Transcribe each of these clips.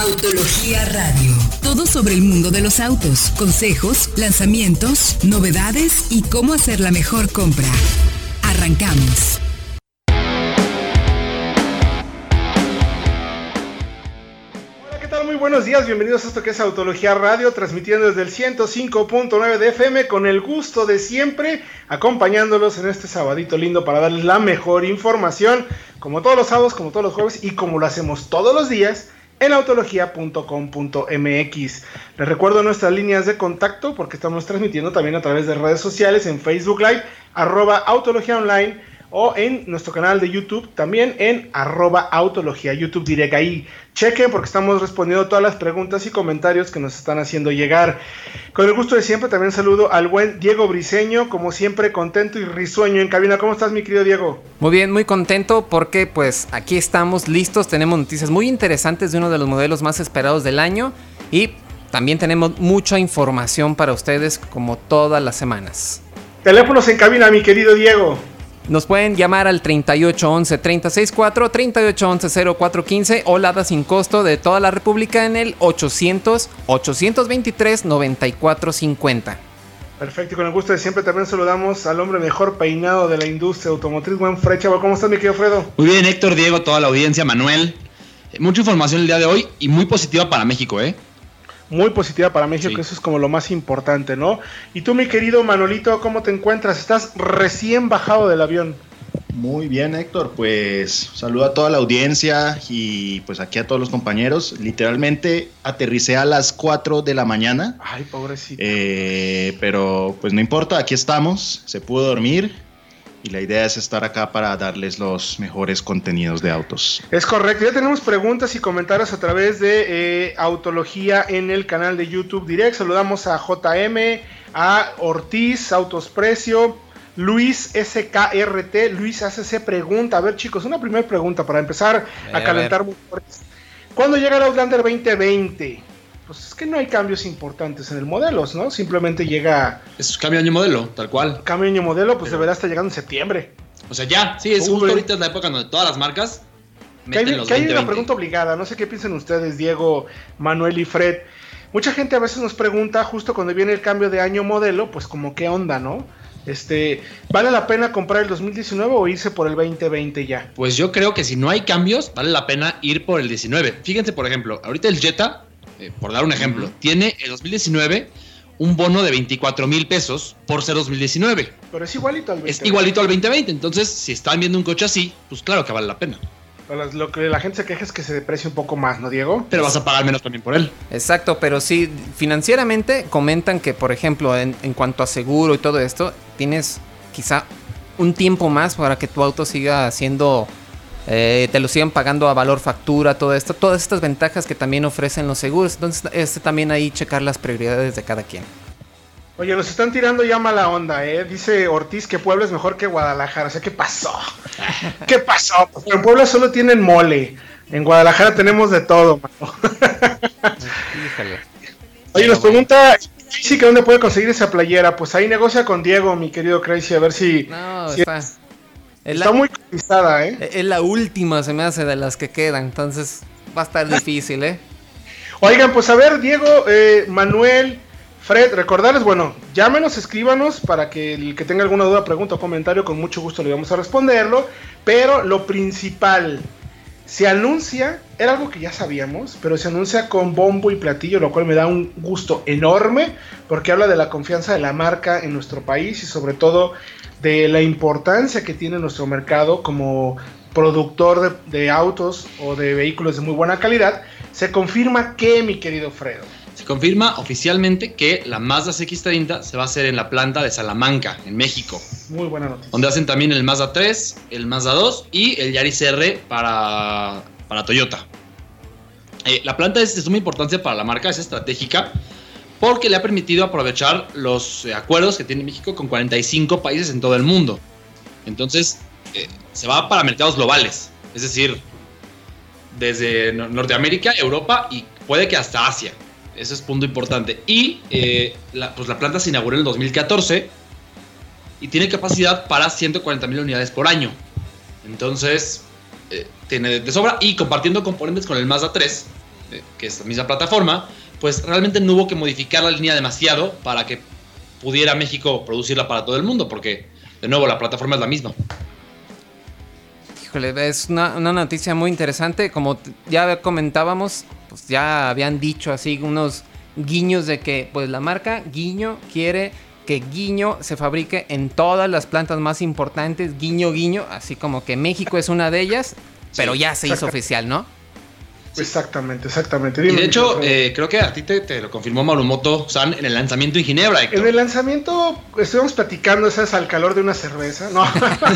Autología Radio. Todo sobre el mundo de los autos, consejos, lanzamientos, novedades y cómo hacer la mejor compra. Arrancamos. Hola, ¿qué tal? Muy buenos días, bienvenidos a esto que es Autología Radio, transmitiendo desde el 105.9 de FM con el gusto de siempre, acompañándolos en este sabadito lindo para darles la mejor información, como todos los sábados, como todos los jueves y como lo hacemos todos los días en autología.com.mx. Les recuerdo nuestras líneas de contacto porque estamos transmitiendo también a través de redes sociales en Facebook Live, arroba Autología Online o en nuestro canal de YouTube, también en arroba Autología, YouTube direct ahí. Chequen porque estamos respondiendo todas las preguntas y comentarios que nos están haciendo llegar. Con el gusto de siempre, también saludo al buen Diego Briseño, como siempre, contento y risueño en cabina. ¿Cómo estás, mi querido Diego? Muy bien, muy contento porque pues aquí estamos listos, tenemos noticias muy interesantes de uno de los modelos más esperados del año y también tenemos mucha información para ustedes como todas las semanas. Teléfonos en cabina, mi querido Diego. Nos pueden llamar al 3811 364 3811 0415 o Lada sin costo de toda la República en el 800 823 9450. Perfecto, y con el gusto de siempre también saludamos al hombre mejor peinado de la industria automotriz, buen Frecha. ¿Cómo estás, mi querido Fredo? Muy bien, Héctor, Diego, toda la audiencia, Manuel. Mucha información el día de hoy y muy positiva para México, ¿eh? Muy positiva para México, Sí. que eso es como lo más importante, ¿no? Y tú, mi querido Manolito, ¿cómo te encuentras? Estás recién bajado del avión. Muy bien, Héctor. Pues saludo a toda la audiencia y pues aquí a todos los compañeros. Literalmente aterricé a las 4 de la mañana, Ay, pobrecito. eh, pero pues no importa, aquí estamos. Se pudo dormir y la idea es estar acá para darles los mejores contenidos de autos. Es correcto, ya tenemos preguntas y comentarios a través de eh, Autología en el canal de YouTube Direct. Saludamos a JM, a Ortiz, Autos Precio, Luis SKRT, Luis ACC pregunta. A ver, chicos, una primera pregunta para empezar A a ver, calentar motores. ¿Cuándo llega el Outlander 2020? Pues es que no hay cambios importantes en el modelo, ¿no? Simplemente llega Es cambio de año modelo, tal cual. cambio de modelo, pues deberá estar llegando en septiembre. O sea, ya, sí, es Uy. justo ahorita es la época donde todas las marcas Que hay, que hay una 2020. pregunta obligada, no sé qué piensan ustedes, Diego, Manuel y Fred. Mucha gente a veces nos pregunta, justo cuando viene el cambio de año modelo, pues como qué onda, ¿no? Este, ¿vale la pena comprar el 2019 o irse por el 2020 ya? Pues yo creo que si no hay cambios, vale la pena ir por el 19. Fíjense, por ejemplo, ahorita el Jetta, eh, por dar un ejemplo, tiene el 2019 un bono de 24 mil pesos por ser 2019. Pero es igualito al 2020. Es igualito al 2020. Entonces, si están viendo un coche así, pues claro que vale la pena. Pero Lo que la gente se queja es que se deprecia un poco más, ¿no, Diego? Pero vas a pagar menos también por él. Exacto, pero sí, financieramente comentan que, por ejemplo, en, en cuanto a seguro y todo esto, tienes quizá un tiempo más para que tu auto siga siendo, eh, te lo sigan pagando a valor factura, todo esto, todas estas ventajas que también ofrecen los seguros. Entonces, este también ahí checar las prioridades de cada quien. Oye, nos están tirando ya mala onda, ¿eh? Dice Ortiz que Puebla es mejor que Guadalajara. O sea, ¿qué pasó? ¿Qué pasó? Porque en Puebla solo tienen mole. En Guadalajara tenemos de todo, mano. Oye, nos pregunta sí que dónde puede conseguir esa playera. Pues ahí negocia con Diego, mi querido Crazy, a ver si No, Sí, está, es, está la, muy cotizada, ¿eh? es la última, se me hace, de las que quedan. Entonces, va a estar difícil, ¿eh? Oigan, pues a ver, Diego, eh, Manuel, Fred, recordarles, bueno, llámenos, escríbanos para que el que tenga alguna duda, pregunta o comentario, con mucho gusto le vamos a responderlo. Pero lo principal, se anuncia, era algo que ya sabíamos, pero se anuncia con bombo y platillo, lo cual me da un gusto enorme, porque habla de la confianza de la marca en nuestro país y sobre todo de la importancia que tiene nuestro mercado como productor de, de autos o de vehículos de muy buena calidad. Se confirma que, mi querido Fredo, Se confirma oficialmente que la Mazda CX30 se va a hacer en la planta de Salamanca, en México, muy buena noticia. donde hacen también el Mazda 3, el Mazda 2 y el Yaris R para, para Toyota. Eh, la planta es de suma importancia para la marca, es estratégica, porque le ha permitido aprovechar los eh, acuerdos que tiene México con 45 países en todo el mundo. Entonces, eh, se va para mercados globales, es decir, desde Nor- Norteamérica, Europa y puede que hasta Asia. Ese es punto importante. Y eh, la, pues la planta se inauguró en el 2014 y tiene capacidad para 140 mil unidades por año. Entonces, tiene de sobra. Y compartiendo componentes con el Mazda 3, eh, que es la misma plataforma, pues realmente no hubo que modificar la línea demasiado para que pudiera México producirla para todo el mundo, porque de nuevo la plataforma es la misma. Híjole, es una, una noticia muy interesante. Como ya comentábamos, pues ya habían dicho así unos guiños de que pues la marca Guiño quiere que Guiño se fabrique en todas las plantas más importantes, Guiño Guiño, así como que México es una de ellas, pero ya se hizo oficial, ¿no? Exactamente, exactamente. y de hecho, eh, creo que a ti te, lo confirmó Marumoto San en el lanzamiento en Ginebra. En el lanzamiento estuvimos platicando, es al calor de una cerveza. No,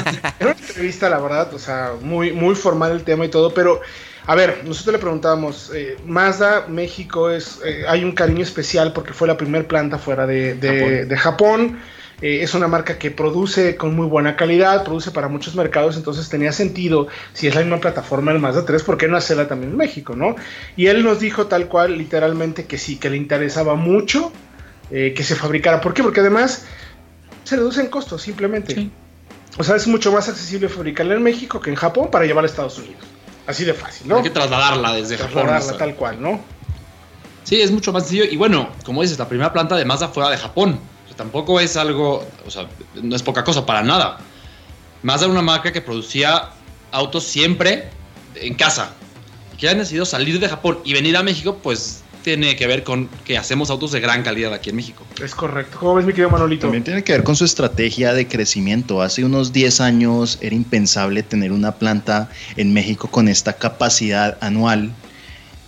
en una entrevista, la verdad, o sea, muy, muy formal el tema y todo, pero a ver, nosotros le preguntábamos, eh, Mazda México es, eh, hay un cariño especial porque fue la primera planta fuera de, Japón. Eh, es una marca que produce con muy buena calidad, produce para muchos mercados, entonces tenía sentido, si es la misma plataforma del Mazda 3, ¿por qué no hacerla también en México, no? Y él nos dijo tal cual, literalmente, que sí, que le interesaba mucho que se fabricara. ¿Por qué? Porque además se reducen costos, simplemente. O sea, es mucho más accesible fabricarla en México que en Japón para llevar a Estados Unidos. Así de fácil, ¿no? Hay que trasladarla desde trasladarla Japón. tal cual, ¿no? Sí, es mucho más sencillo. Y bueno, como dices, la primera planta de Mazda fuera de Japón. Tampoco es algo, o sea, no es poca cosa para nada. Mazda era una marca que producía autos siempre en casa. Que hayan decidido salir de Japón y venir a México, pues tiene que ver con que hacemos autos de gran calidad aquí en México. Es correcto. ¿Cómo ves, mi querido Manolito? También tiene que ver con su estrategia de crecimiento. Hace unos 10 años era impensable tener una planta en México con esta capacidad anual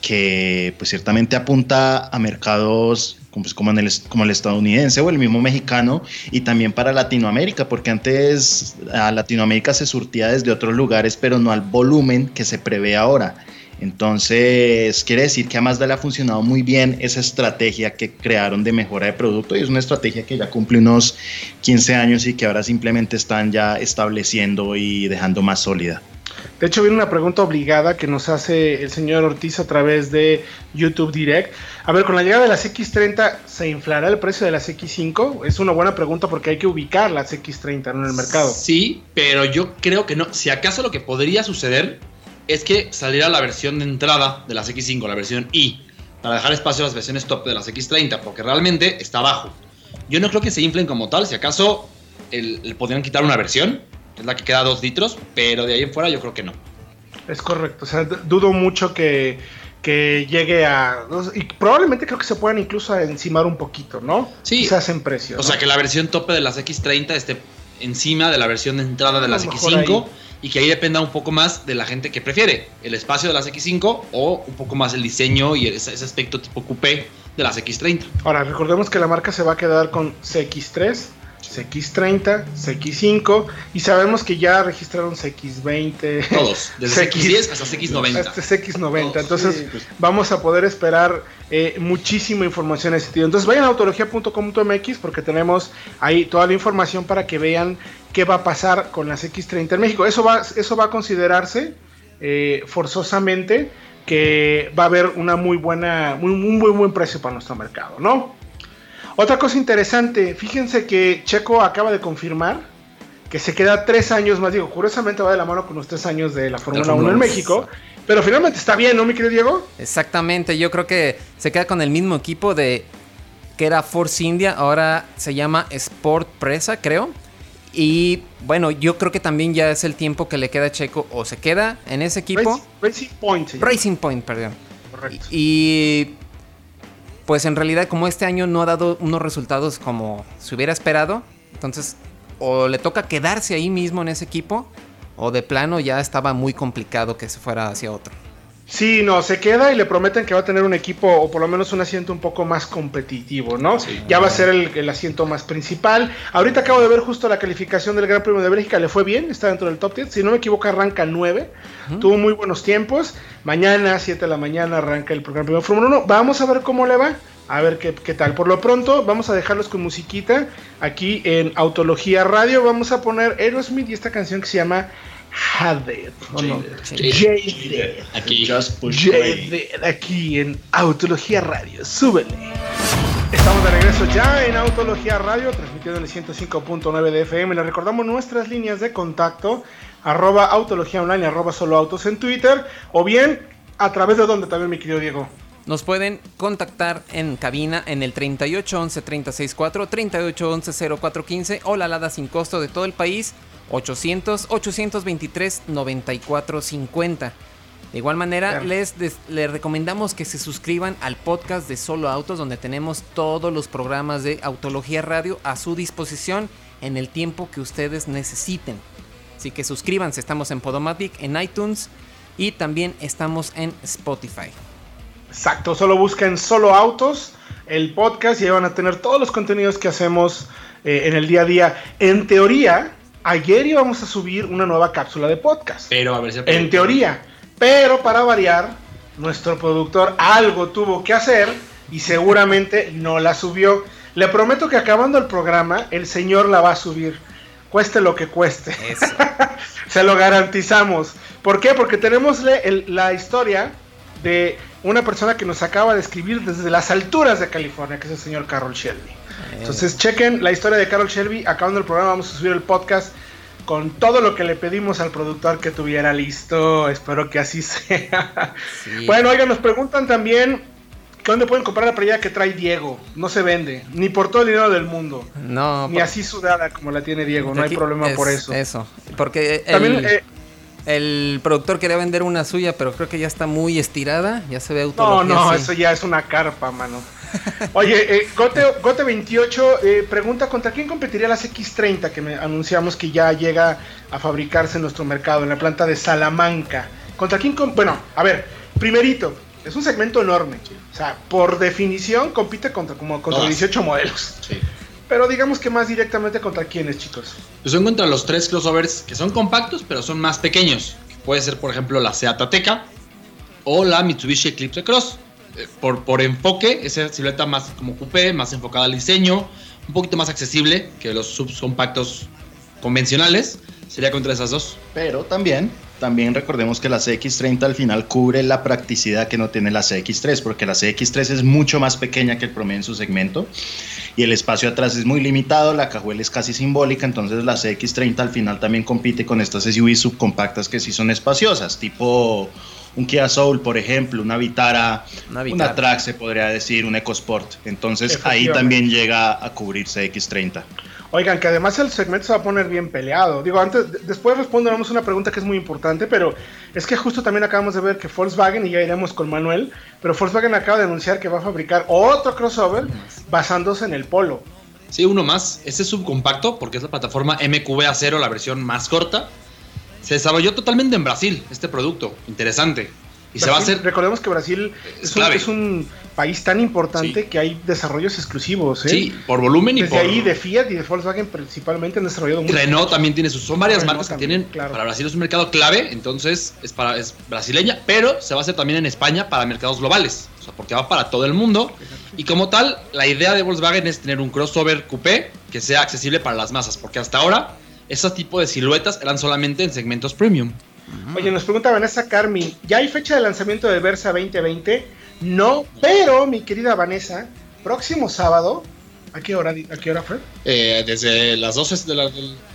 que pues ciertamente apunta a mercados pues, como, el, estadounidense o el mismo mexicano y también para Latinoamérica, porque antes a Latinoamérica se surtía desde otros lugares, pero no al volumen que se prevé ahora. Entonces, quiere decir que a Mazda ha funcionado muy bien esa estrategia que crearon de mejora de producto y es una estrategia que ya cumple unos 15 años y que ahora simplemente están ya estableciendo y dejando más sólida. De hecho, viene una pregunta obligada que nos hace el señor Ortiz a través de YouTube Direct. A ver, con la llegada de las X30, ¿se inflará el precio de las X5? Es una buena pregunta porque hay que ubicar las X30 en el mercado. Sí, pero yo creo que no. Si acaso lo que podría suceder es que saliera la versión de entrada de las X5, la versión I, para dejar espacio a las versiones top de las X30, porque realmente está abajo. Yo no creo que se inflen como tal, si acaso le podrían quitar una versión, es la que queda 2 litros, pero de ahí en fuera yo creo que no. Es correcto, o sea, dudo mucho que, que llegue a... Y probablemente creo que se puedan incluso encimar un poquito, ¿no? Sí. Quizás en precio. O sea, que la versión tope de las X30 esté encima de la versión de entrada de las X5 y que ahí dependa un poco más de la gente que prefiere el espacio de las X5 o un poco más el diseño y ese, aspecto tipo coupé de las X30. Ahora, recordemos que la marca se va a quedar con CX3, CX30, CX5 y sabemos que ya registraron CX20. Todos, desde CX10 hasta CX90. Hasta CX90. Entonces pues. vamos a poder esperar eh, muchísima información en ese sentido. Entonces vayan a autología.com.mx porque tenemos ahí toda la información para que vean qué va a pasar con las X30 en México. Eso va, eso va a considerarse eh, forzosamente que va a haber una muy buena, muy, un muy buen precio para nuestro mercado, ¿no? Otra cosa interesante, fíjense que Checo acaba de confirmar que se queda tres años más, digo, curiosamente va de la mano con los tres años de la Fórmula 1 en México, pero finalmente está bien, ¿no, mi querido Diego? Exactamente, yo creo que se queda con el mismo equipo de que era Force India, ahora se llama Sport Presa, creo. Y bueno, yo creo que también ya es el tiempo que le queda a Checo o se queda en ese equipo. Racing, Point. Racing Point, perdón. Correcto. Y pues en realidad como este año no ha dado unos resultados como se hubiera esperado, entonces o le toca quedarse ahí mismo en ese equipo o de plano ya estaba muy complicado que se fuera hacia otro. Sí, no, se queda y le prometen que va a tener un equipo o por lo menos un asiento un poco más competitivo, ¿no? ya va a ser el, asiento más principal. Ahorita acabo de ver justo la calificación del Gran Premio de Bélgica, le fue bien, está dentro del top 10. Si no me equivoco, arranca 9. Tuvo muy buenos tiempos. Mañana, 7 de la mañana, arranca el Gran Premio de Fórmula 1. Vamos a ver cómo le va. A ver qué, qué, tal. Por lo pronto, vamos a dejarlos con musiquita aquí en Autología Radio. Vamos a poner Aerosmith y esta canción que se llama Jaded. Aquí. aquí en Autología Radio. Súbele. Estamos de regreso ya en Autología Radio, transmitiendo en el 105.9 de FM. Les recordamos nuestras líneas de contacto, arroba Autología Online, arroba Solo Autos en Twitter, o bien ¿A través de dónde también, mi querido Diego? Nos pueden contactar en cabina en el 3811 364 3811 0415 o la alada sin costo de todo el país 800 823 9450. De igual manera, les, les, recomendamos que se suscriban al podcast de Solo Autos, donde tenemos todos los programas de Autología Radio a su disposición en el tiempo que ustedes necesiten. Así que suscríbanse, estamos en Podomatic, en iTunes y también estamos en Spotify. Exacto, solo busquen Solo Autos, el podcast, y ahí van a tener todos los contenidos que hacemos eh, en el día a día. En teoría, ayer íbamos a subir una nueva cápsula de podcast. Pero a ver si En teoría. Pero para variar, nuestro productor algo tuvo que hacer y seguramente no la subió. Le prometo que acabando el programa, el señor la va a subir. Cueste lo que cueste. Se lo garantizamos. ¿Por qué? Porque tenemos la historia de una persona que nos acaba de escribir desde las alturas de California, que es el señor Carol Shelby. Entonces, chequen la historia de Carol Shelby. Acabando el programa, vamos a subir el podcast con todo lo que le pedimos al productor que tuviera listo. Espero que así sea. Bueno, oigan, nos preguntan también ¿Dónde pueden comprar la playera que trae Diego? No se vende, ni por todo el dinero del mundo. No. Ni así sudada como la tiene Diego, no hay problema por eso. Eso, porque también eh, el productor quería vender una suya, pero creo que ya está muy estirada. Ya se ve autología. No, no, eso ya es una carpa, mano. Oye, eh, Gote28 eh, pregunta: ¿contra quién competiría las X30 que me anunciamos que ya llega a fabricarse en nuestro mercado, en la planta de Salamanca? ¿Contra quién? Bueno, a ver, primerito, es un segmento enorme. O sea, por definición compite contra como contra 18 modelos. Sí. Pero digamos que más directamente contra quiénes, chicos. Pues son contra los tres crossovers que son compactos, pero son más pequeños. puede ser, por ejemplo, la Seat Ateca o la Mitsubishi Eclipse Cross. Eh, por, por enfoque, esa silueta más como coupé, más enfocada al diseño, un poquito más accesible que los subcompactos convencionales. Sería contra esas dos. Pero también también recordemos que la CX30 al final cubre la practicidad que no tiene la CX3, porque la CX3 es mucho más pequeña que el promedio en su segmento y el espacio atrás es muy limitado, la cajuela es casi simbólica, entonces la CX30 al final también compite con estas SUVs subcompactas que sí son espaciosas, tipo un Kia Soul, por ejemplo, una Vitara, una, Vitara. Track se podría decir, un EcoSport. Entonces ahí también llega a cubrir CX30. Oigan, que además el segmento se va a poner bien peleado. Digo, antes, después responderemos una pregunta que es muy importante, pero es que justo también acabamos de ver que Volkswagen, y ya iremos con Manuel, pero Volkswagen acaba de anunciar que va a fabricar otro crossover basándose en el Polo. Sí, uno más. Este es subcompacto porque es la plataforma MQB 0 la versión más corta. Se desarrolló totalmente en Brasil este producto. Interesante. Y se va a hacer. Recordemos que Brasil es, un, país tan importante que hay desarrollos exclusivos. ¿eh? Sí, por volumen y Desde ahí de Fiat y de Volkswagen principalmente han desarrollado mucho. Renault también tiene sus. Son varias marcas que tienen. Para Brasil es un mercado clave, entonces es, para, es brasileña, pero se va a hacer también en España para mercados globales. O sea, porque va para todo el mundo. Y como tal, la idea de Volkswagen es tener un crossover coupé que sea accesible para las masas, porque hasta ahora, ese tipo de siluetas eran solamente en segmentos premium. Oye, nos pregunta Vanessa Carmi, ¿ya hay fecha de lanzamiento de Versa 2020? No, pero mi querida Vanessa, próximo sábado, ¿a qué hora, a qué hora fue? Eh, desde las 12 de la,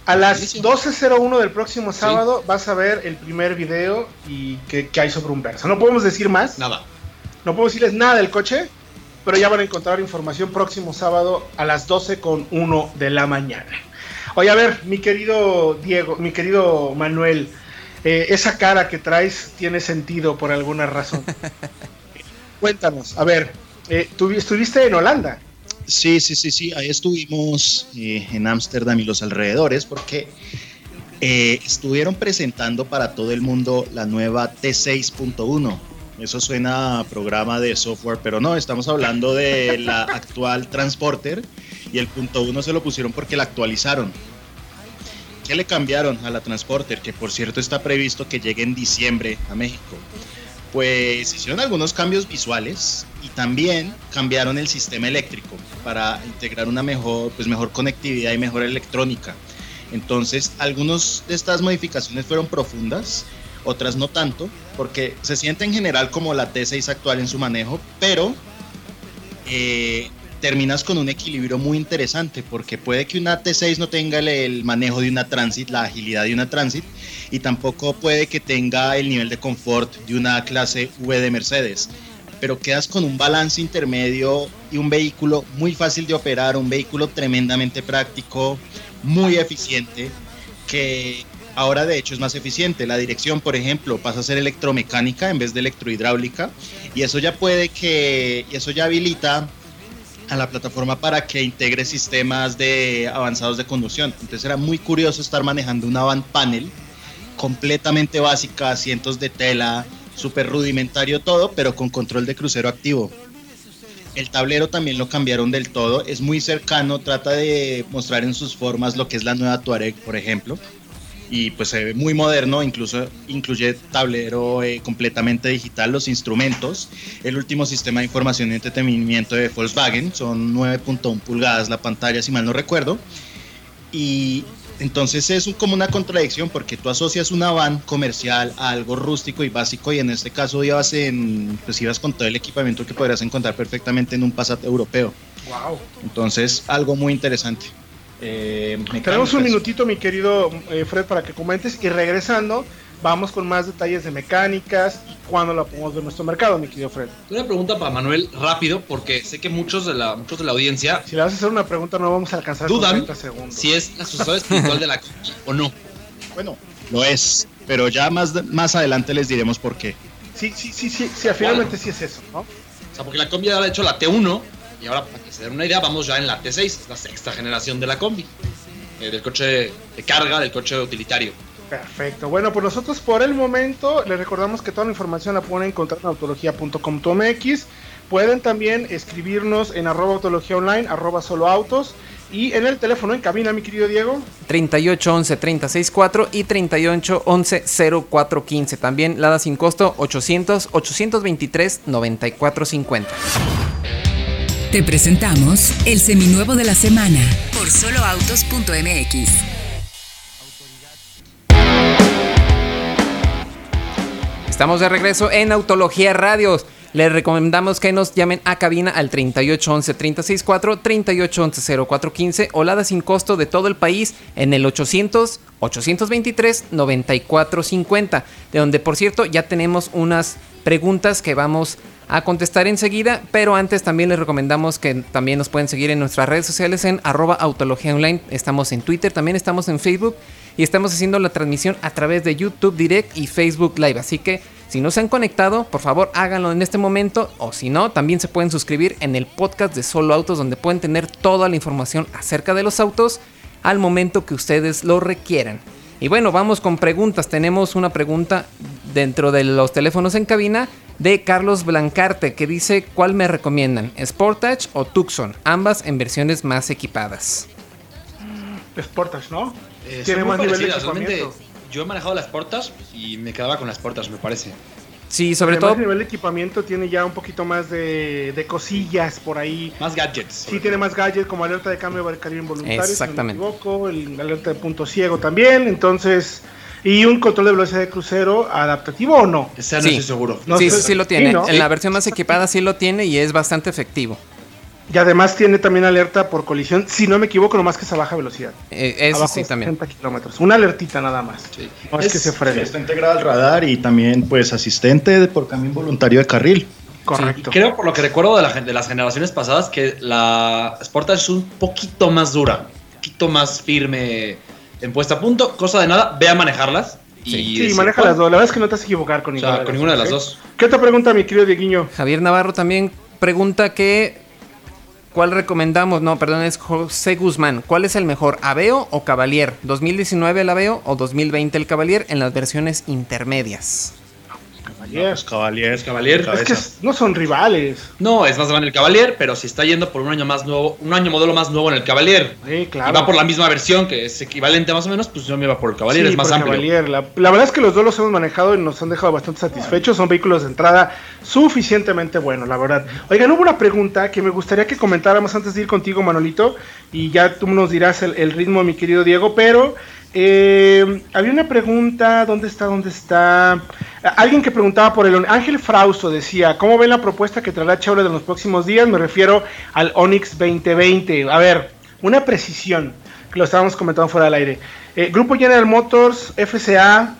A las 12.01 del próximo sábado vas a ver el primer video y que, hay sobre un Versa. No podemos decir más. Nada. No puedo decirles nada del coche, pero ya van a encontrar información próximo sábado a las 12 con 1 de la mañana. Oye, a ver, mi querido Diego, mi querido Manuel, eh, esa cara que traes tiene sentido por alguna razón. Cuéntanos, a ver, eh, ¿tú estuviste en Holanda? Sí, sí, sí, sí, ahí estuvimos eh, en Ámsterdam y los alrededores porque estuvieron presentando para todo el mundo la nueva T6.1. Eso suena a programa de software, pero no, estamos hablando de la actual Transporter y el punto 1 se lo pusieron porque la actualizaron. ¿Qué le cambiaron a la Transporter? Que por cierto está previsto que llegue en diciembre a México. Pues hicieron algunos cambios visuales y también cambiaron el sistema eléctrico para integrar una mejor, pues mejor conectividad y mejor electrónica. Entonces, algunas de estas modificaciones fueron profundas, otras no tanto, porque se siente en general como la T6 actual en su manejo, pero eh, terminas con un equilibrio muy interesante porque puede que una T6 no tenga el, manejo de una Transit, la agilidad de una Transit y tampoco puede que tenga el nivel de confort de una clase V de Mercedes. Pero quedas con un balance intermedio y un vehículo muy fácil de operar, un vehículo tremendamente práctico, muy eficiente, que ahora de hecho es más eficiente. La dirección, por ejemplo, pasa a ser electromecánica en vez de electrohidráulica y eso ya puede que, y eso ya habilita a la plataforma para que integre sistemas de avanzados de conducción. Entonces era muy curioso estar manejando una van panel completamente básica, asientos de tela, súper rudimentario todo, pero con control de crucero activo. El tablero también lo cambiaron del todo, es muy cercano, trata de mostrar en sus formas lo que es la nueva Tuareg, por ejemplo y pues se ve muy moderno, incluso incluye tablero eh, completamente digital, los instrumentos, el último sistema de información y entretenimiento de Volkswagen, son 9.1 pulgadas la pantalla si mal no recuerdo, y entonces es como una contradicción porque tú asocias una van comercial a algo rústico y básico y en este caso ibas, en, pues ibas con todo el equipamiento que podrías encontrar perfectamente en un Passat europeo. Wow. Entonces algo muy interesante. Eh, Tenemos un minutito, mi querido eh, Fred, para que comentes y regresando, vamos con más detalles de mecánicas y cuándo la podemos ver en nuestro mercado, mi querido Fred. Una pregunta para Manuel rápido, porque sé que muchos de la, muchos de la audiencia. Si le vas a hacer una pregunta, no vamos a alcanzar dudan segundos. si es la sucesora espiritual de la o no. Bueno, lo es, pero ya más, más adelante les diremos por qué. Sí, sí, sí, sí, sí finalmente sí es eso, ¿no? O sea, porque la combi ha hecho la T1 y ahora, para que se den una idea, vamos ya en la T6, la sexta generación de la combi, eh, del coche de carga, del coche utilitario. Perfecto. Bueno, pues nosotros por el momento les recordamos que toda la información la pueden encontrar en autología.com.mx. Pueden también escribirnos en arroba autología online, arroba solo autos. Y en el teléfono en cabina, mi querido Diego. 3811 364 y 3811 0415. También Lada sin costo 800 823 9450. Te presentamos el seminuevo de la semana por soloautos.mx. Estamos de regreso en Autología Radios. Les recomendamos que nos llamen a cabina al 3811 364 3811 0415 o Lada sin costo de todo el país en el 800 823 9450, de donde por cierto ya tenemos unas preguntas que vamos a contestar enseguida, pero antes también les recomendamos que también nos pueden seguir en nuestras redes sociales en arroba autología online, estamos en Twitter, también estamos en Facebook y estamos haciendo la transmisión a través de YouTube Direct y Facebook Live, así que si no se han conectado, por favor háganlo en este momento o si no, también se pueden suscribir en el podcast de Solo Autos donde pueden tener toda la información acerca de los autos al momento que ustedes lo requieran. Y bueno, vamos con preguntas. Tenemos una pregunta dentro de los teléfonos en cabina de Carlos Blancarte que dice cuál me recomiendan, Sportage o Tucson, ambas en versiones más equipadas. Sportage, ¿no? Eh, Tiene más nivel de equipamiento. Yo he manejado las Sportage y me quedaba con las Sportage, me parece. Sí, sobre todo. El nivel de equipamiento tiene ya un poquito más de, cosillas por ahí. Más gadgets. Sí, tiene más gadgets como alerta de cambio de barricario involuntario. Exactamente. Si no me equivoco, el alerta de punto ciego también. Entonces, y un control de velocidad de crucero adaptativo o no. Ese no estoy seguro. sí, sí, sí lo tiene. En la versión más equipada sí lo tiene y es bastante efectivo. Y además tiene también alerta por colisión, si no me equivoco, nomás que es a baja velocidad. Eh, eso sí también. kilómetros. Una alertita nada más. No es, que se frene. Está integrado al radar y también pues asistente por cambio voluntario de carril. Correcto. creo por lo que recuerdo de, de las generaciones pasadas que la Sportage es un poquito más dura, un poquito más firme en puesta a punto, cosa de nada, ve a manejarlas. Y sí, maneja las dos. La verdad es que no te vas a equivocar con ninguna, con ninguna de las dos. ¿Qué otra pregunta, mi querido Dieguiño? Javier Navarro también pregunta que. ¿Cuál recomendamos? No, perdón, es José Guzmán. ¿Cuál es el mejor, Aveo o Cavalier? ¿2019 el Aveo o 2020 el Cavalier en las versiones intermedias? Cavalier. Cavalier. Es que no son rivales. No, es más grande el Cavalier, pero si está yendo por un año más nuevo, un año modelo más nuevo en el Cavalier. Sí, claro. Y va por la misma versión, que es equivalente más o menos, pues yo me iba por el Cavalier, es más amplio. Cavalier. La, verdad es que los dos los hemos manejado y nos han dejado bastante satisfechos. Son vehículos de entrada suficientemente buenos, la verdad. Oigan, hubo una pregunta que me gustaría que comentáramos antes de ir contigo, Manolito, y ya tú nos dirás el, el ritmo, mi querido Diego, pero Eh, había una pregunta, ¿dónde está? ¿Dónde está? Alguien que preguntaba por el Ángel Frausto decía, ¿cómo ven la propuesta que traerá Chevrolet en los próximos días? Me refiero al Onix 2020. A ver, una precisión, que lo estábamos comentando fuera del aire. Eh, Grupo General Motors, FCA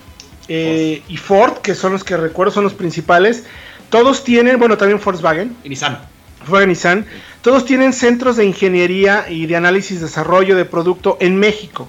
eh, y Ford, que son los que recuerdo son los principales, todos tienen, bueno, también Volkswagen. Y Nissan. Volkswagen Nissan. Todos tienen centros de ingeniería y de análisis desarrollo de producto en México.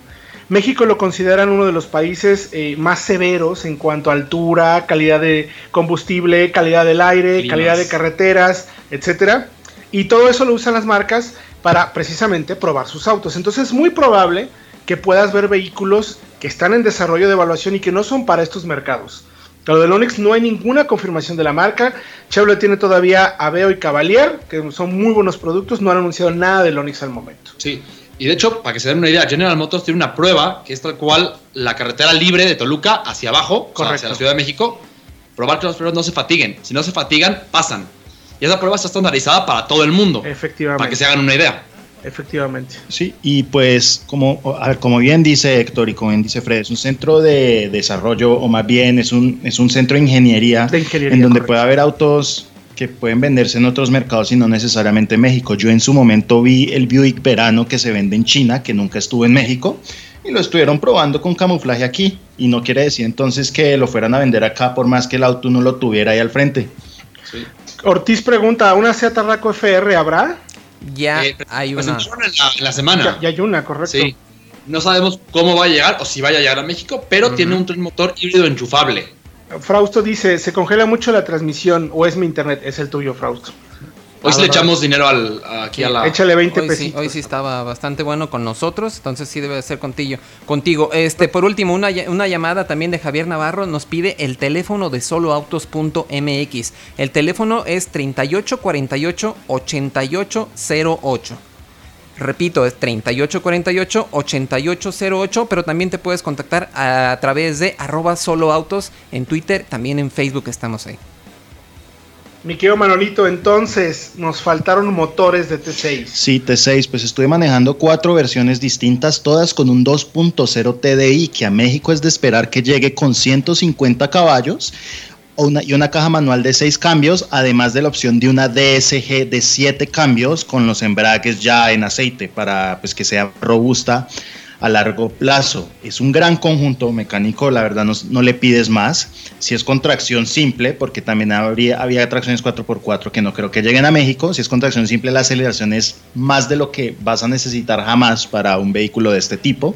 México lo consideran uno de los países eh, más severos en cuanto a altura, calidad de combustible, calidad del aire, Climas. calidad de carreteras, etcétera. Y todo eso lo usan las marcas para precisamente probar sus autos. Entonces es muy probable que puedas ver vehículos que están en desarrollo de evaluación y que no son para estos mercados. Lo del Onix no hay ninguna confirmación de la marca. Chevrolet tiene todavía Aveo y Cavalier, que son muy buenos productos. No han anunciado nada del Onix al momento. Sí. Y de hecho, para que se den una idea, General Motors tiene una prueba que es tal cual la carretera libre de Toluca hacia abajo, o sea, Correcto. hacia la Ciudad de México. Probar que los perros no se fatiguen. Si no se fatigan, pasan. Y esa prueba está estandarizada para todo el mundo. Efectivamente. Para que se hagan una idea. Efectivamente. Sí, y pues como, a ver, como bien dice Héctor y como bien dice Fred, es un centro de desarrollo o más bien es un, es un centro de ingeniería, De ingeniería, en donde correcto. puede haber autos que pueden venderse en otros mercados y no necesariamente en México. Yo en su momento vi el Buick Verano que se vende en China, que nunca estuvo en México, y lo estuvieron probando con camuflaje aquí. Y no quiere decir entonces que lo fueran a vender acá por más que el auto no lo tuviera ahí al frente. Sí. Ortiz pregunta, ¿una Seat Tarraco FR habrá? Ya Eh, hay una. presentaron en la, en la semana. Ya, ya hay una, correcto. Sí. No sabemos cómo va a llegar o si vaya a llegar a México, pero tiene un tren motor híbrido enchufable. Frausto dice, se congela mucho la transmisión o es mi internet, es el tuyo, Frausto. Hoy Ah, sí le ¿verdad? echamos dinero al, aquí a la. Échale 20 Hoy sí, hoy sí estaba bastante bueno con nosotros, entonces sí debe de ser contigo. contigo. Este, por último, una, una llamada también de Javier Navarro nos pide el teléfono de soloautos.mx. El teléfono es 3848 8808. Repito, es 3848 8808, pero también te puedes contactar a, través de arroba soloautos en Twitter, también en Facebook estamos ahí. Mi querido Manolito, entonces nos faltaron motores de T6. Sí, T6, pues estuve manejando cuatro versiones distintas, todas con un 2.0 TDI, que a México es de esperar que llegue con 150 caballos y una caja manual de 6 cambios, además de la opción de una DSG de 7 cambios con los embragues ya en aceite para pues, que sea robusta a largo plazo. Es un gran conjunto mecánico, la verdad no, no le pides más. Si es con tracción simple, porque también habría, había tracciones 4x4 que no creo que lleguen a México. Si es con tracción simple, la aceleración es más de lo que vas a necesitar jamás para un vehículo de este tipo.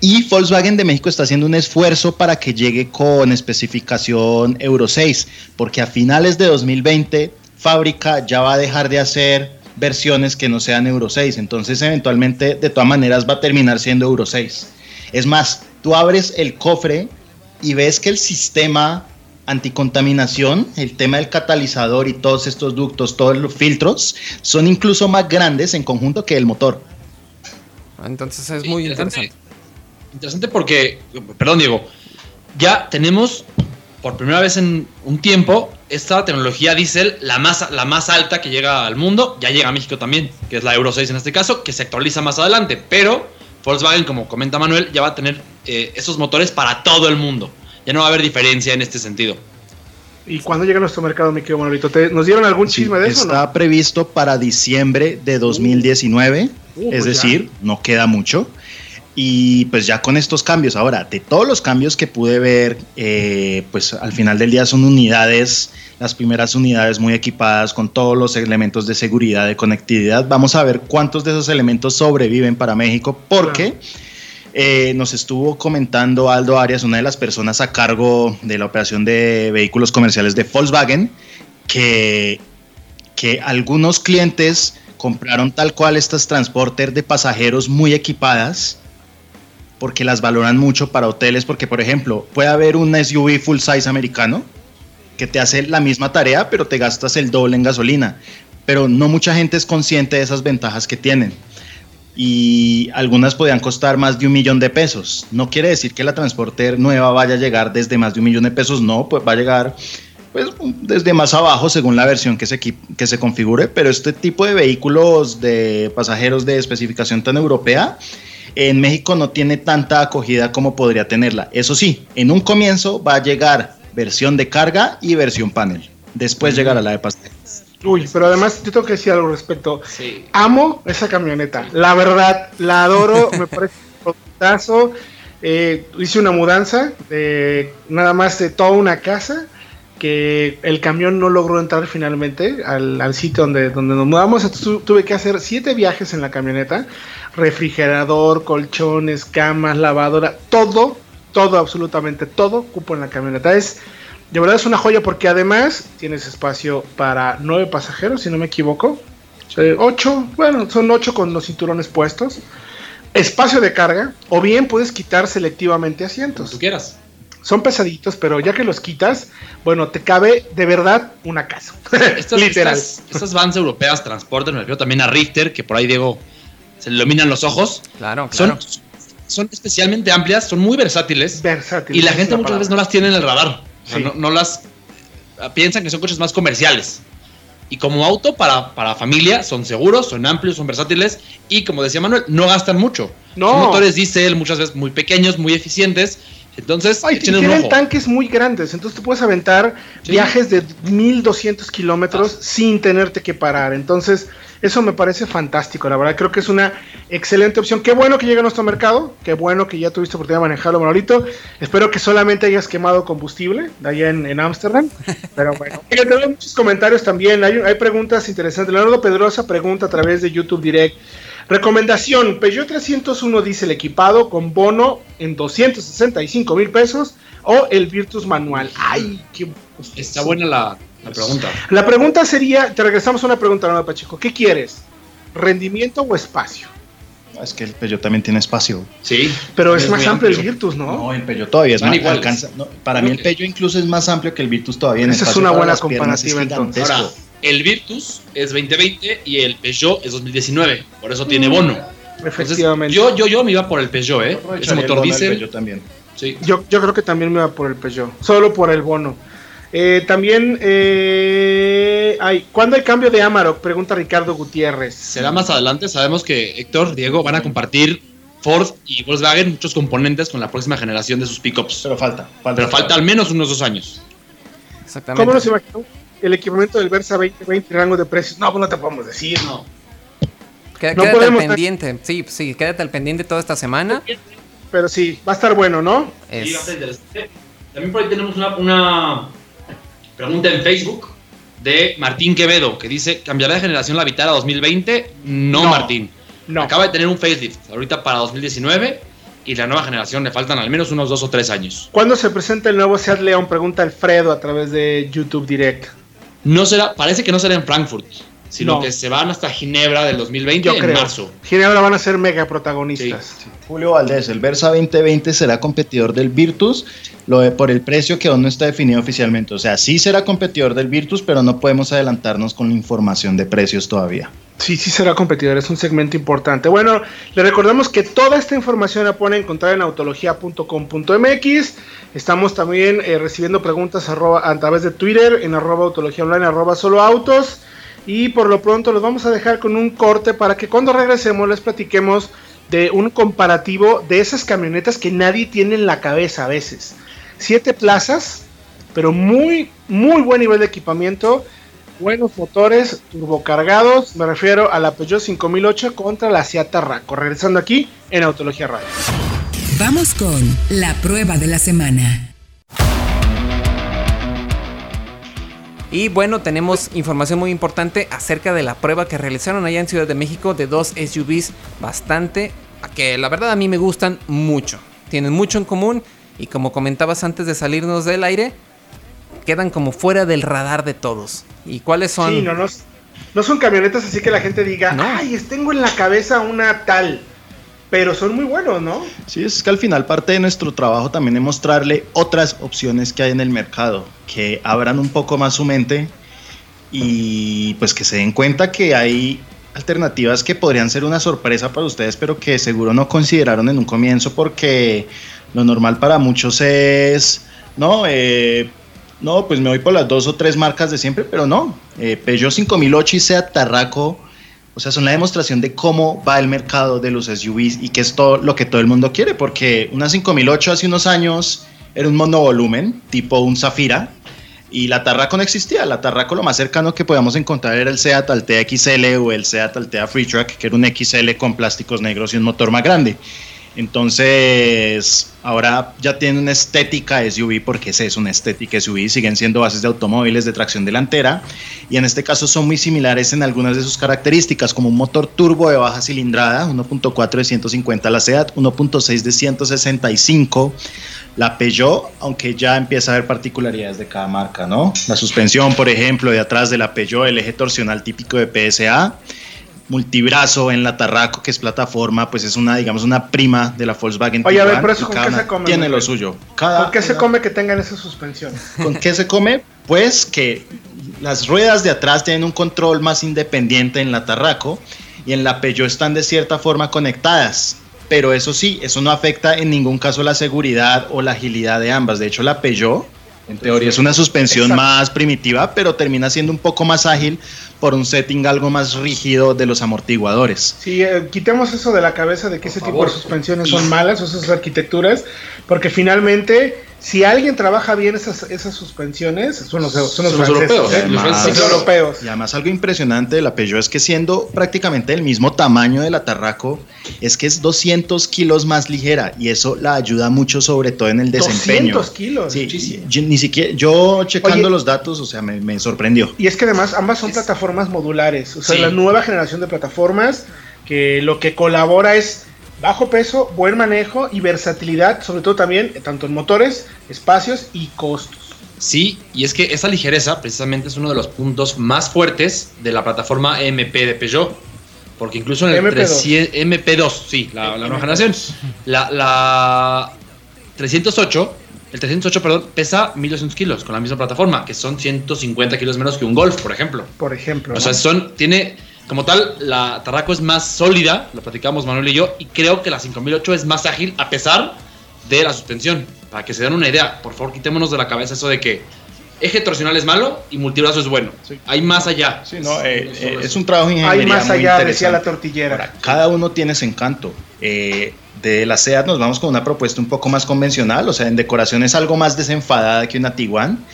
Y Volkswagen de México está haciendo un esfuerzo para que llegue con especificación Euro 6, porque a finales de 2020 fábrica ya va a dejar de hacer versiones que no sean Euro 6, entonces eventualmente de todas maneras va a terminar siendo Euro 6. Es más, tú abres el cofre y ves que el sistema anticontaminación, el tema del catalizador y todos estos ductos, todos los filtros, son incluso más grandes en conjunto que el motor. Entonces es Sí, muy interesante. Interesante porque, perdón Diego, ya tenemos por primera vez en un tiempo esta tecnología diésel, la más, la más alta que llega al mundo, ya llega a México también, que es la Euro 6 en este caso, que se actualiza más adelante, pero Volkswagen, como comenta Manuel, ya va a tener eh, esos motores para todo el mundo. Ya no va a haber diferencia en este sentido. ¿Y cuándo llega a nuestro mercado, mi querido Manolito? ¿Te- ¿Nos dieron algún Sí, chisme de eso está no? previsto para diciembre de 2019, Uh, es pues decir, no queda mucho. Y pues ya con estos cambios, ahora, de todos los cambios que pude ver, eh, pues al final del día son unidades, las primeras unidades muy equipadas con todos los elementos de seguridad, de conectividad. Vamos a ver cuántos de esos elementos sobreviven para México, porque eh, nos estuvo comentando Aldo Arias, una de las personas a cargo de la operación de vehículos comerciales de Volkswagen, que, que algunos clientes compraron tal cual estas transporter de pasajeros muy equipadas porque las valoran mucho para hoteles, porque por ejemplo puede haber un SUV full size americano que te hace la misma tarea, pero te gastas el doble en gasolina. Pero no mucha gente es consciente de esas ventajas que tienen. Y algunas podían costar más de un millón de pesos. No quiere decir que la transporter nueva vaya a llegar desde más de un millón de pesos, no, pues va a llegar pues desde más abajo según la versión que se, que se configure, pero este tipo de vehículos de pasajeros de especificación tan europea en México no tiene tanta acogida como podría tenerla. Eso sí, en un comienzo va a llegar versión de carga y versión panel. Después llegará la de pasteles. Uy, pero además yo tengo que decir algo al respecto. Amo esa camioneta. La verdad, la adoro. me parece un putazo. Eh, hice una mudanza de nada más de toda una casa que el camión no logró entrar finalmente al, sitio donde, donde nos mudamos. Entonces tuve que hacer siete viajes en la camioneta. Refrigerador, colchones, camas, lavadora, todo, todo, absolutamente todo cupo en la camioneta. Es, de verdad es una joya porque además tienes espacio para nueve pasajeros, si no me equivoco. ocho, bueno, son ocho con los cinturones puestos espacio de carga o bien puedes quitar selectivamente asientos. Como tú quieras. Son pesaditos, pero ya que los quitas, bueno, te cabe de verdad una casa. Estas, Literal. Estas, vans europeas transportan, me refiero también a Richter, que por ahí Diego se le iluminan los ojos. Claro, claro. Son, son especialmente amplias, son muy versátiles. Versátiles. Y la gente muchas veces no las tiene en el radar. no, las piensan que son coches más comerciales. Y como auto para, para familia, son seguros, son amplios, son versátiles y como decía Manuel, no gastan mucho. No. Son motores diésel muchas veces muy pequeños, muy eficientes. Entonces, tienen tanques muy grandes, entonces tú puedes aventar viajes de 1200 kilómetros ah. sin tenerte que parar. Entonces, eso me parece fantástico, la verdad. Creo que es una excelente opción. Qué bueno que llegue a nuestro mercado. Qué bueno que ya tuviste oportunidad de manejarlo, Manolito. Espero que solamente hayas quemado combustible de allá en Ámsterdam. Pero bueno, tenemos muchos comentarios también. Hay, hay preguntas interesantes. Leonardo Pedrosa pregunta a través de YouTube Direct. Recomendación: Peugeot 301 diésel equipado con bono en 265 mil pesos o el Virtus manual. Ay, qué. Está buena la, la pregunta. La pregunta sería, te regresamos a una pregunta, ¿no, Pacheco? ¿Qué quieres? ¿Rendimiento o espacio? Es que el Peugeot también tiene espacio. Sí. Pero es, más amplio, el Virtus, ¿no? No, el Peugeot todavía es más alcanza, Para mí el Peugeot incluso es más amplio que el Virtus todavía. En Esa es una buena comparativa entonces. Ahora, el Virtus es 2020 y el Peugeot es 2019. Por eso tiene bono. Efectivamente. yo, yo, yo me iba por el Peugeot, ¿eh? Ese motor diésel. también. Sí. Yo, yo creo que también me iba por el Peugeot. Solo por el bono. Eh, también, eh, hay, ¿cuándo hay cambio de Amarok? Pregunta Ricardo Gutiérrez. Será más adelante. Sabemos que Héctor, Diego van a compartir Ford y Volkswagen muchos componentes con la próxima generación de sus pickups. Pero falta, Pero falta al menos unos dos años. Exactamente. ¿Cómo nos imaginamos el equipamiento del Versa 2020 rango de precios? No, pues no te podemos decir, no. quédate al pendiente. Sí, sí, quédate al pendiente toda esta semana. Pero sí, va a estar bueno, ¿no? También por ahí tenemos una Pregunta en Facebook de Martín Quevedo, que dice, ¿cambiará de generación la Vitara 2020? No, Martín. No. Acaba de tener un facelift ahorita para 2019 y la nueva generación le faltan al menos unos dos o tres años. ¿Cuándo se presenta el nuevo Seat León? Pregunta Alfredo a través de YouTube Direct. No será, parece que no será en Frankfurt sino que se van hasta Ginebra del 2020 en marzo. Ginebra van a ser mega protagonistas. Julio Valdés, el Versa 2020 será competidor del Virtus lo de, por el precio que aún no está definido oficialmente. O sea, sí será competidor del Virtus, pero no podemos adelantarnos con la información de precios todavía. Sí, sí será competidor, es un segmento importante. Bueno, le recordamos que toda esta información la pueden encontrar en autología.com.mx. Estamos también eh, recibiendo preguntas a través de Twitter, en arroba autología online, arroba solo autos. Y por lo pronto los vamos a dejar con un corte para que cuando regresemos les platiquemos de un comparativo de esas camionetas que nadie tiene en la cabeza a veces. Siete plazas, pero muy, muy buen nivel de equipamiento. Buenos motores turbocargados. Me refiero a la Peugeot 5008 contra la Seat Tarraco. Regresando aquí en Autología Radio. Vamos con la prueba de la semana. Y bueno, tenemos información muy importante acerca de la prueba que realizaron allá en Ciudad de México de dos SUVs bastante, que la verdad a mí me gustan mucho. Tienen mucho en común y como comentabas antes de salirnos del aire, quedan como fuera del radar de todos. ¿Y cuáles son? Sí, no, no, no son camionetas así que la gente diga, ay, tengo en la cabeza una tal pero son muy buenos, ¿no? Sí, es que al final parte de nuestro trabajo también es mostrarle otras opciones que hay en el mercado, que abran un poco más su mente y pues que se den cuenta que hay alternativas que podrían ser una sorpresa para ustedes, pero que seguro no consideraron en un comienzo porque lo normal para muchos es, no, eh, no, pues me voy por las dos o tres marcas de siempre, pero no, eh, Peugeot 5008 y Seat Tarraco O sea, son la demostración de cómo va el mercado de los SUVs y que es todo lo que todo el mundo quiere, porque una 5008 hace unos años era un monovolumen, tipo un Zafira, y la Tarraco no existía. La Tarraco lo más cercano que podíamos encontrar era el Seat Altea XL o el Seat Altea Freetrack, que era un XL con plásticos negros y un motor más grande. Entonces, ahora ya tiene una estética SUV, porque ese es una estética SUV, siguen siendo bases de automóviles de tracción delantera, y en este caso son muy similares en algunas de sus características, como un motor turbo de baja cilindrada, 1.4 de 150 la SEAT, 1.6 de 165 la Peugeot, aunque ya empieza a haber particularidades de cada marca, ¿no? La suspensión, por ejemplo, de atrás de la Peugeot, el eje torsional típico de PSA, multibrazo en la Tarraco, que es plataforma, pues es una, digamos, una prima de la Volkswagen. Oye, a ver, por eso con qué se come. Tiene lo suyo. ¿Con qué se come que tengan esas suspensiones? ¿Con qué se come? Pues que las ruedas de atrás tienen un control más independiente en la Tarraco y en la Peugeot están de cierta forma conectadas. Pero eso sí, eso no afecta en ningún caso la seguridad o la agilidad de ambas. De hecho, la Peugeot en teoría es una suspensión más primitiva, pero termina siendo un poco más ágil por un setting algo más rígido de los amortiguadores. Sí, eh, quitemos eso de la cabeza de que ese tipo de suspensiones son malas o esas arquitecturas, porque finalmente si alguien trabaja bien esas, esas suspensiones, son los, son los, europeos. ¿eh? los europeos. Y además algo impresionante de la Peugeot es que siendo prácticamente el mismo tamaño de la Tarraco, es que es 200 kilos más ligera y eso la ayuda mucho sobre todo en el desempeño. 200 kilos. Sí, yo, ni siquiera, yo checando los datos, o sea, me, me, sorprendió. Y es que además ambas son plataformas modulares, o sea, la nueva generación de plataformas que lo que colabora es Bajo peso, buen manejo y versatilidad, sobre todo también tanto en motores, espacios y costos. Sí, y es que esa ligereza precisamente es uno de los puntos más fuertes de la plataforma MP de Peugeot. Porque incluso en el MP2, MP2 sí, la, nueva generación, la, la 308 el 308, perdón, pesa 1200 kilos con la misma plataforma, que son 150 kilos menos que un Golf, por ejemplo. Por ejemplo. O sea, son, tiene como tal, la Tarraco es más sólida, lo platicamos Manuel y yo, y creo que la 5008 es más ágil a pesar de la suspensión. Para que se den una idea, por favor, quitémonos de la cabeza eso de que eje torsional es malo y multibrazo es bueno. Hay más allá. Sí, no, eh, eh, es un trabajo ingeniería Hay más allá, decía la tortillera. cada uno tiene su encanto. Eh, de la SEAT nos vamos con una propuesta un poco más convencional, o sea, en decoración es algo más desenfadada que una Tiguan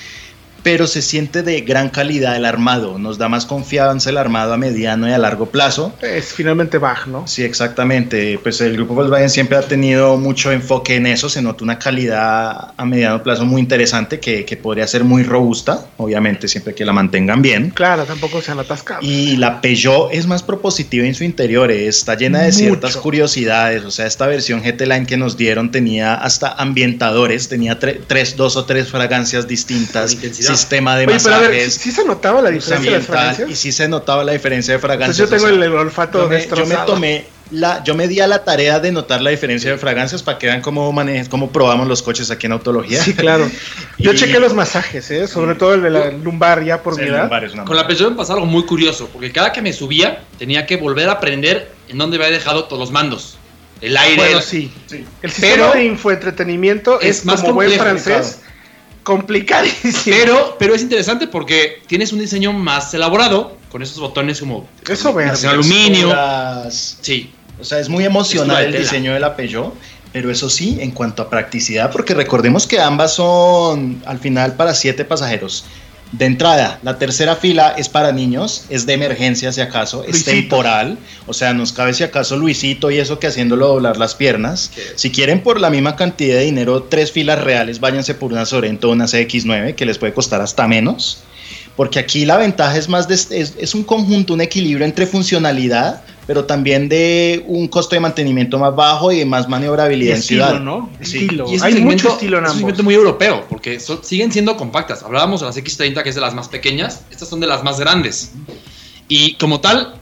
pero se siente de gran calidad el armado, nos da más confianza el armado a mediano y a largo plazo. Es finalmente Bach, ¿no? Sí, exactamente. Pues el grupo Volkswagen siempre ha tenido mucho enfoque en eso, se nota una calidad a mediano plazo muy interesante que, que podría ser muy robusta, obviamente siempre que la mantengan bien. Claro, tampoco se han atascado. Y la Peugeot es más propositiva en su interior, está llena de ciertas curiosidades, o sea, esta versión GT Line que nos dieron tenía hasta ambientadores, tenía tres, dos o tres fragancias distintas sistema de Oye, Pero a ver, ¿sí, se notaba la diferencia de las fragancias? Y sí se notaba la diferencia de fragancias. Pues yo tengo el, olfato yo me, yo me tomé la, yo me di a la tarea de notar la diferencia de fragancias para que vean cómo, cómo probamos los coches aquí en Autología. Sí, claro. Yo chequé los masajes, ¿eh? sobre todo el de la lumbar ya por mi edad. Con la Peugeot me pasó algo muy curioso, porque cada que me subía tenía que volver a aprender en dónde había dejado todos los mandos. El aire. Bueno, sí. El sistema de infoentretenimiento es, es más como buen francés complicadísimo. Pero, pero es interesante porque tienes un diseño más elaborado con esos botones como eso verde, aluminio. Sí. O sea, es muy emocional el diseño de la Peugeot. Pero eso sí, en cuanto a practicidad, porque recordemos que ambas son al final para siete pasajeros. De entrada, la tercera fila es para niños, es de emergencia si acaso, es temporal, o sea, nos cabe si acaso Luisito y eso que haciéndolo doblar las piernas. Si quieren por la misma cantidad de dinero, tres filas reales, váyanse por una Sorento o una CX9 que les puede costar hasta menos. Porque aquí la ventaja es más de, es, un conjunto, un equilibrio entre funcionalidad, pero también de un costo de mantenimiento más bajo y de más maniobrabilidad en ciudad. ¿no? Estilo. Y Hay mucho estilo en ambos. Es un muy europeo, porque siguen siendo compactas. Hablábamos de las X30, que es de las más pequeñas, estas son de las más grandes. Y como tal,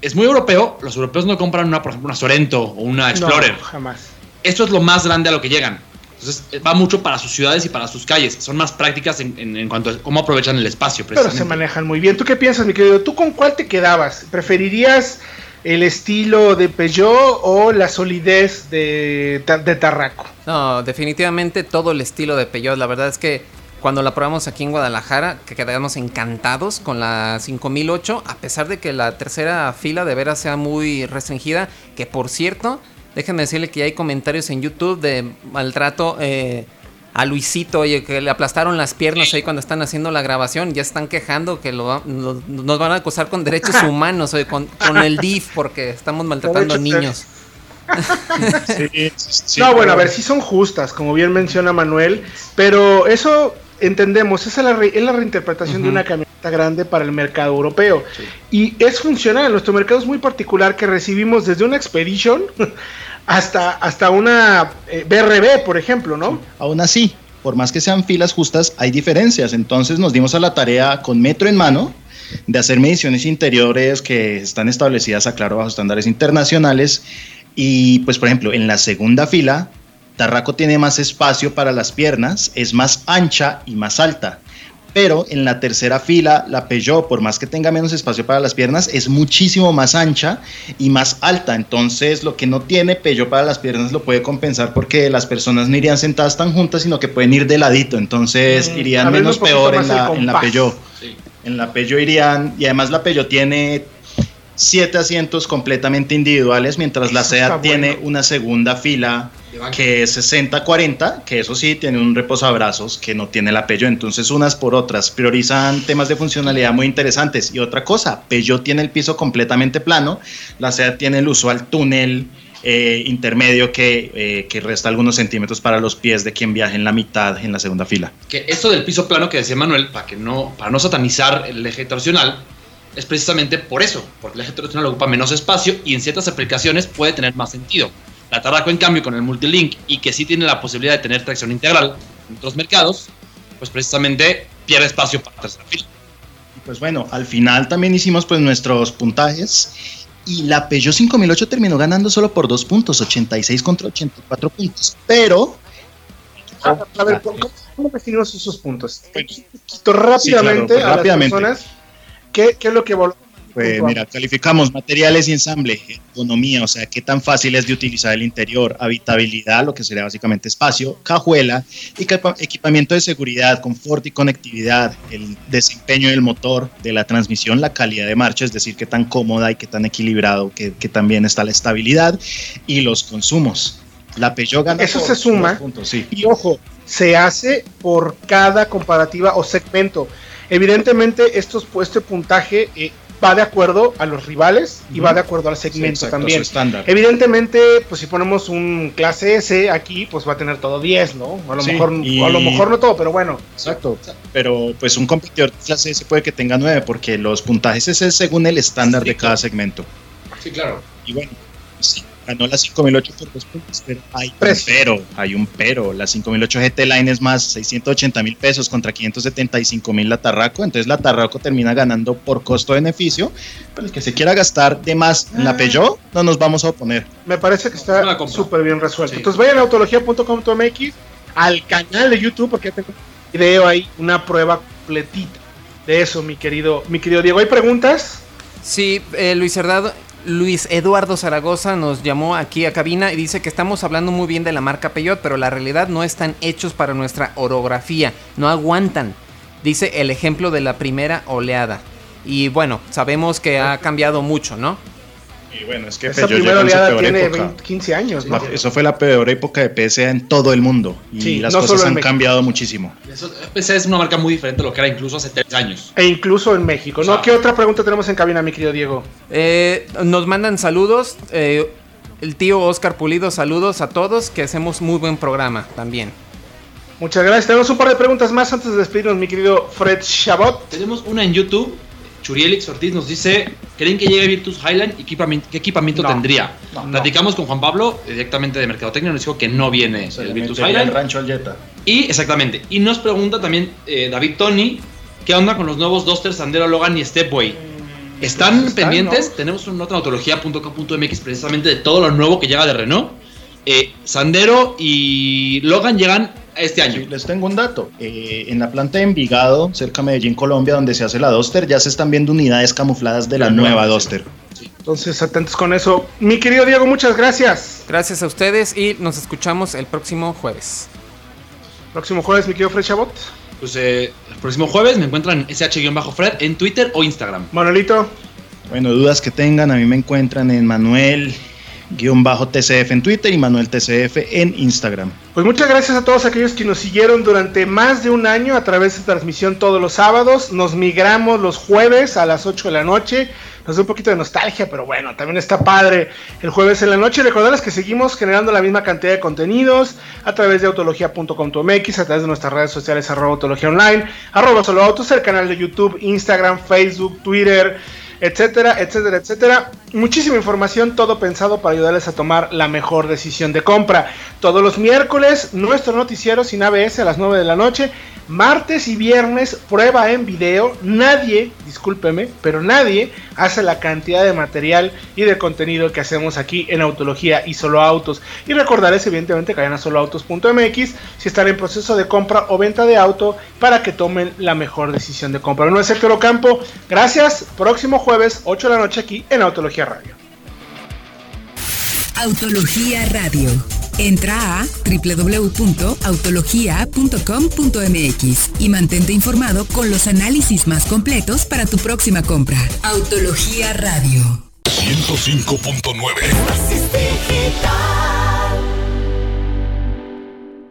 es muy europeo. Los europeos no compran una, por ejemplo, una Sorento o una Explorer. No, jamás. Esto es lo más grande a lo que llegan. Entonces eh, va mucho para sus ciudades y para sus calles. Son más prácticas en, cuanto a cómo aprovechan el espacio. Pero se manejan muy bien. ¿Tú qué piensas, mi querido? ¿Tú con cuál te quedabas? ¿Preferirías el estilo de Peugeot o la solidez de, de Tarraco? No, definitivamente todo el estilo de Peugeot. La verdad es que cuando la probamos aquí en Guadalajara, que quedamos encantados con la 5008, a pesar de que la tercera fila de veras sea muy restringida, que por cierto, déjenme decirle que hay comentarios en YouTube de maltrato eh, a Luisito, oye, que le aplastaron las piernas ahí cuando están haciendo la grabación, ya están quejando que lo, lo- nos van a acusar con derechos humanos, oye, con, con el DIF, porque estamos maltratando niños. no, bueno, a ver, sí son justas, como bien menciona Manuel, pero eso entendemos, esa es la, re- es la reinterpretación de una camioneta grande para el mercado europeo. Y es funcional, nuestro mercado es muy particular que recibimos desde una Expedition hasta, hasta una eh, BRB, por ejemplo, ¿no? Aún así, por más que sean filas justas, hay diferencias. Entonces nos dimos a la tarea con metro en mano de hacer mediciones interiores que están establecidas, aclaro, bajo estándares internacionales. Y pues, por ejemplo, en la segunda fila, Tarraco tiene más espacio para las piernas, es más ancha y más alta. Pero en la tercera fila, la Peugeot, por más que tenga menos espacio para las piernas, es muchísimo más ancha y más alta. Entonces, lo que no tiene Peugeot para las piernas lo puede compensar porque las personas no irían sentadas tan juntas, sino que pueden ir de ladito. Entonces, Mm, irían menos peor en la, en la. Peugeot. Sí. En la Peugeot irían, y además la Peugeot tiene siete asientos completamente individuales, mientras la Eso SEAT tiene bueno. una segunda fila. Que es 60-40, que eso sí tiene un reposabrazos que no tiene la Peugeot. Entonces, unas por otras priorizan temas de funcionalidad muy interesantes. Y otra cosa, Peugeot tiene el piso completamente plano, la SEAT tiene el usual túnel eh, intermedio que, eh, que resta algunos centímetros para los pies de quien viaje en la mitad, en la segunda fila. Que esto del piso plano que decía Manuel, para que no, para no satanizar el eje torsional, es precisamente por eso, porque el eje torsional ocupa menos espacio y en ciertas aplicaciones puede tener más sentido. La Tarraco, en cambio, con el multilink y que sí tiene la posibilidad de tener tracción integral en otros mercados, pues precisamente pierde espacio para la tercera fila. Pues bueno, al final también hicimos pues nuestros puntajes y la Peugeot 5008 terminó ganando solo por dos puntos, 86 contra 84 puntos, pero A, a ver, ¿cómo, cómo definimos esos puntos? Quito rápidamente pues a rápidamente. las personas qué, qué es lo que evaluamos. Pues mira, calificamos materiales y ensamble, economía, o sea, qué tan fácil es de utilizar el interior, habitabilidad, lo que sería básicamente espacio, cajuela y equipamiento de seguridad, confort y conectividad, el desempeño del motor, de la transmisión, la calidad de marcha, es decir, qué tan cómoda y qué tan equilibrado, que, que también está la estabilidad y los consumos. La Peugeot gana Eso por se suma. puntos, sí. Y ojo, se hace por cada comparativa o segmento. Evidentemente, estos, este puntaje eh, va de acuerdo a los rivales y va de acuerdo al Sí, segmento exacto, también. su estándar. Evidentemente, pues si ponemos un clase S aquí, pues va a tener todo 10, ¿no? A lo, Sí, mejor, y- o a lo mejor no todo, pero bueno. Exacto. Pero pues un competidor de clase S puede que tenga 9 porque los puntajes es según el estándar de cada segmento. Sí, claro. Y bueno, sí, ganó la 5008 por dos puntos, pero hay un pero, hay un pero. La 5008 GT Line es más 680 mil pesos contra 575 mil la Tarraco, entonces la Tarraco termina ganando por costo-beneficio. Pero el que se quiera gastar de más en Ah. la Peugeot, no nos vamos a oponer. Me parece que está compra. súper bien resuelto. Sí. Entonces vayan a autología.com.mx, al canal de YouTube, porque ya tengo un video ahí, una prueba completita de eso, mi querido, mi querido Diego. ¿Hay preguntas? Sí, eh, Luis, Herdado- Luis Eduardo Zaragoza nos llamó aquí a cabina y dice que estamos hablando muy bien de la marca Peugeot, pero la realidad no están hechos para nuestra orografía, no aguantan. Dice el ejemplo de la primera oleada. Y bueno, sabemos que ha cambiado mucho, ¿no? Y bueno, es que Esa Peugeot primera oleada tiene época. 20, 15 años, ¿no? La- eso fue la peor época de PSA en todo el mundo y Sí, las no cosas han México. cambiado muchísimo. Eso, PSA es una marca muy diferente a lo que era incluso hace tres años. E incluso en México, ¿no? O sea- ¿Qué otra pregunta tenemos en cabina, mi querido Diego? Eh, nos mandan saludos. eh, el tío Oscar Pulido, saludos a todos, que hacemos muy buen programa también. Muchas gracias. Tenemos un par de preguntas más antes de despedirnos, mi querido Fred Chabot. Tenemos una en YouTube. Churielix Ortiz nos dice, ¿creen que llegue Virtus Highland y qué equipamiento No. tendría? No. Platicamos con Juan Pablo directamente de Mercadotecnia, nos dijo que no viene el Virtus Highland. rancho Aljeta. Y exactamente, y nos pregunta también eh, David Tony, ¿qué onda con los nuevos Duster, Sandero, Logan y Stepway? ¿Están Pues están, pendientes? Tenemos una nota en autología.com.mx precisamente de todo lo nuevo que llega de Renault. Eh, Sandero y Logan llegan este año. Sí, les tengo un dato. Eh, en la planta de Envigado, cerca de Medellín, Colombia, donde se hace la Duster, ya se están viendo unidades camufladas de la La nueva nueva, Duster. Entonces, atentos con eso. Mi querido Diego, muchas gracias. Gracias a ustedes y nos escuchamos el próximo jueves. Próximo jueves, mi querido Fred Chabot. pues eh, el próximo jueves me encuentran en sh-fred en Twitter o Instagram. Manuelito. Bueno, dudas que tengan, a mí me encuentran en Manuel TCF en Twitter y Manuel TCF en Instagram. Pues muchas gracias a todos aquellos que nos siguieron durante más de un año a través de transmisión todos los sábados. Nos migramos los jueves a las 8 de la noche. Nos da un poquito de nostalgia, pero bueno, también está padre el jueves en la noche. Recordarles que seguimos generando la misma cantidad de contenidos a través de autología.com.mx, a través de nuestras redes sociales, arroba autología online, arroba solo autos, el canal de YouTube, Instagram, Facebook, Twitter etcétera, etcétera, etcétera. Muchísima información, todo pensado para ayudarles a tomar la mejor decisión de compra. Todos los miércoles, nuestro noticiero sin ABS a las 9 de la noche. Martes y viernes, prueba en video. Nadie, discúlpeme, pero nadie hace la cantidad de material y de contenido que hacemos aquí en Autología y Solo Autos. Y recordarles, evidentemente, que vayan a soloautos.mx si están en proceso de compra o venta de auto para que tomen la mejor decisión de compra. No es Héctor Ocampo. Gracias. Próximo jueves, 8 de la noche, aquí en Autología Radio. Autología Radio. Entra a www.autologia.com.mx y mantente informado con los análisis más completos para tu próxima compra. Autología Radio. 105.9